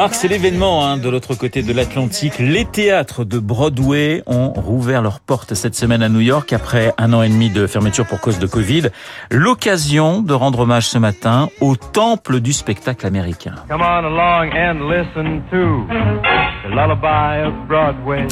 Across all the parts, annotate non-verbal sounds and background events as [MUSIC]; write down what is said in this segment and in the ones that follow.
Marc, c'est l'événement hein, de l'autre côté de l'Atlantique. Les théâtres de Broadway ont rouvert leurs portes cette semaine à New York après un an et demi de fermeture pour cause de Covid. L'occasion de rendre hommage ce matin au temple du spectacle américain. Come on along and listen to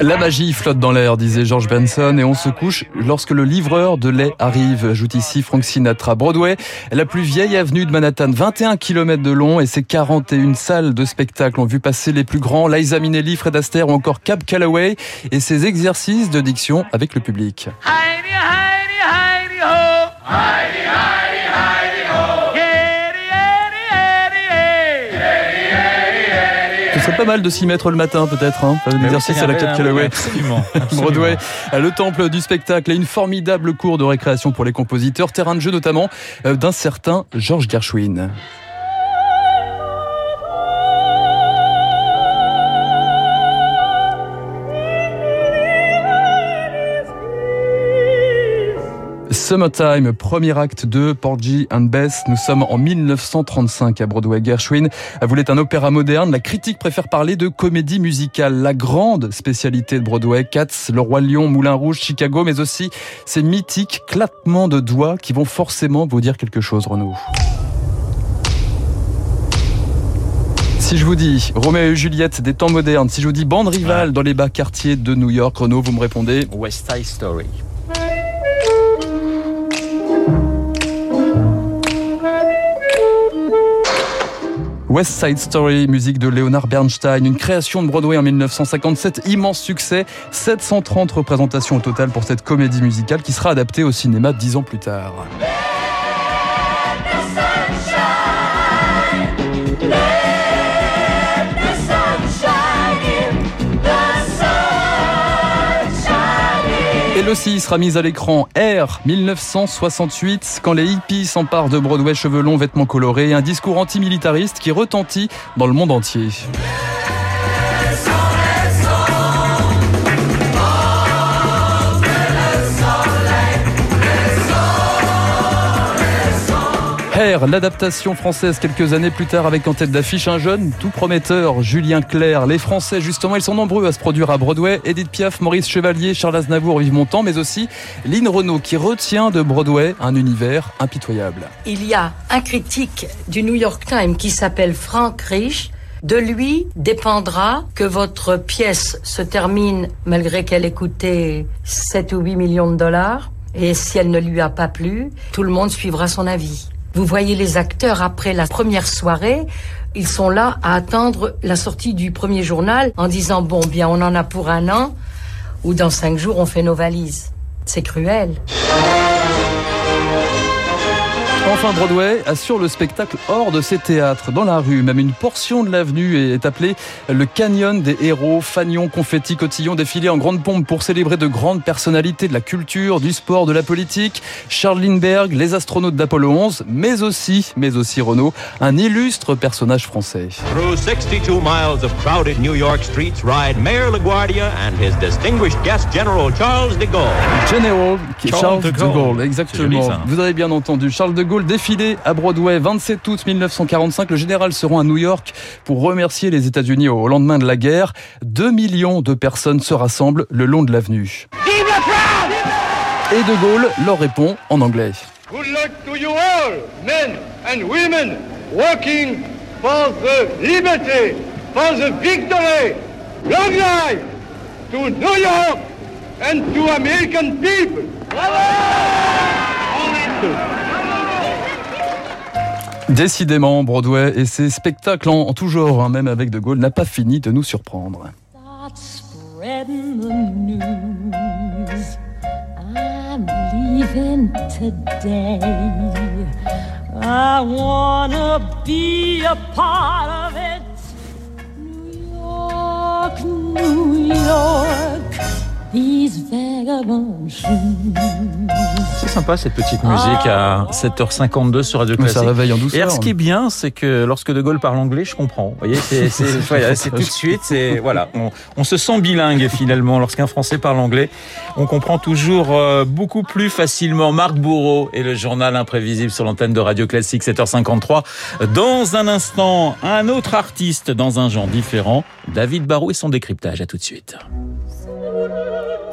La magie flotte dans l'air, disait George Benson, et on se couche lorsque le livreur de lait arrive. Ajoute ici Frank Sinatra. Broadway, la plus vieille avenue de Manhattan, 21 km de long et ses 41 salles de spectacle ont vu passer les plus grands, Liza Minnelli, Fred Astaire ou encore Cab Calloway et ses exercices de diction avec le public. Serait pas mal de s'y mettre le matin peut-être, hein, un exercice à la Cab Calloway. Absolument, [LAUGHS] Broadway, le temple du spectacle et une formidable cour de récréation pour les compositeurs, terrain de jeu notamment euh, d'un certain George Gershwin. Summertime, premier acte de Porgy and Bess. Nous sommes en 1935 à Broadway. Gershwin voulait un opéra moderne? La critique préfère parler de comédie musicale. La grande spécialité de Broadway, Cats, Le Roi Lion, Moulin Rouge, Chicago, mais aussi ces mythiques claquements de doigts qui vont forcément vous dire quelque chose, Renaud. Si je vous dis Roméo et Juliette des temps modernes, si je vous dis bande rivale dans les bas quartiers de New York, Renaud, vous me répondez West Side Story. Side Story, musique de Leonard Bernstein, une création de Broadway en 1957, immense succès, 730 représentations au total pour cette comédie musicale qui sera adaptée au cinéma dix ans plus tard. Aussi sera mise à l'écran R 1968 quand les hippies s'emparent de Broadway cheveux longs, vêtements colorés, un discours antimilitariste qui retentit dans le monde entier. L'adaptation française quelques années plus tard avec en tête d'affiche un jeune tout prometteur, Julien Clerc. Les Français, justement, ils sont nombreux à se produire à Broadway. Edith Piaf, Maurice Chevalier, Charles Aznavour, Yves Montand, mais aussi Lynn Renault qui retient de Broadway un univers impitoyable. Il y a un critique du New York Times qui s'appelle Frank Rich. De lui dépendra que votre pièce se termine malgré qu'elle ait coûté 7 ou 8 millions de dollars. Et si elle ne lui a pas plu, tout le monde suivra son avis. Vous voyez les acteurs après la première soirée, ils sont là à attendre la sortie du premier journal en disant bon bien on en a pour un an ou dans cinq jours on fait nos valises. C'est cruel. Enfin, Broadway assure le spectacle hors de ses théâtres, dans la rue. Même une portion de l'avenue est appelée le Canyon des héros. Fanion, confetti, cotillon défilés en grande pompe pour célébrer de grandes personnalités de la culture, du sport, de la politique. Charles Lindbergh, les astronautes d'Apollo 11, mais aussi, mais aussi Renault, un illustre personnage français. Through 62 miles of crowded New York streets ride Mayor LaGuardia and his distinguished guest General Charles de Gaulle. General Charles Charles, de de Gaulle. Exactement. joli. Vous avez bien entendu. Charles de Gaulle défilé à Broadway 27 août 1945. Le général se rend à New York pour remercier les États-Unis au lendemain de la guerre. Deux millions de personnes se rassemblent le long de l'avenue. Et de Gaulle leur répond en anglais. Good luck to you all, men and women, working for the liberty, for the victory. Long life to New York and to American people. Décidément, Broadway et ses spectacles en, en tout hein, même avec de Gaulle, n'a pas fini de nous surprendre. C'est sympa cette petite musique à 7h52 sur Radio Mais Classique. ça réveille en Et douceur. alors, ce qui est bien, c'est que lorsque De Gaulle parle anglais, je comprends. Vous voyez, c'est c'est- [LAUGHS] voilà, c'est tout de suite, c'est voilà, on, on se sent bilingue finalement lorsqu'un Français parle anglais. On comprend toujours euh, beaucoup plus facilement. Marc Bourreau et le journal imprévisible sur l'antenne de Radio Classique 7h53. Dans un instant, un autre artiste dans un genre différent, David Barrault et son décryptage. À tout de suite.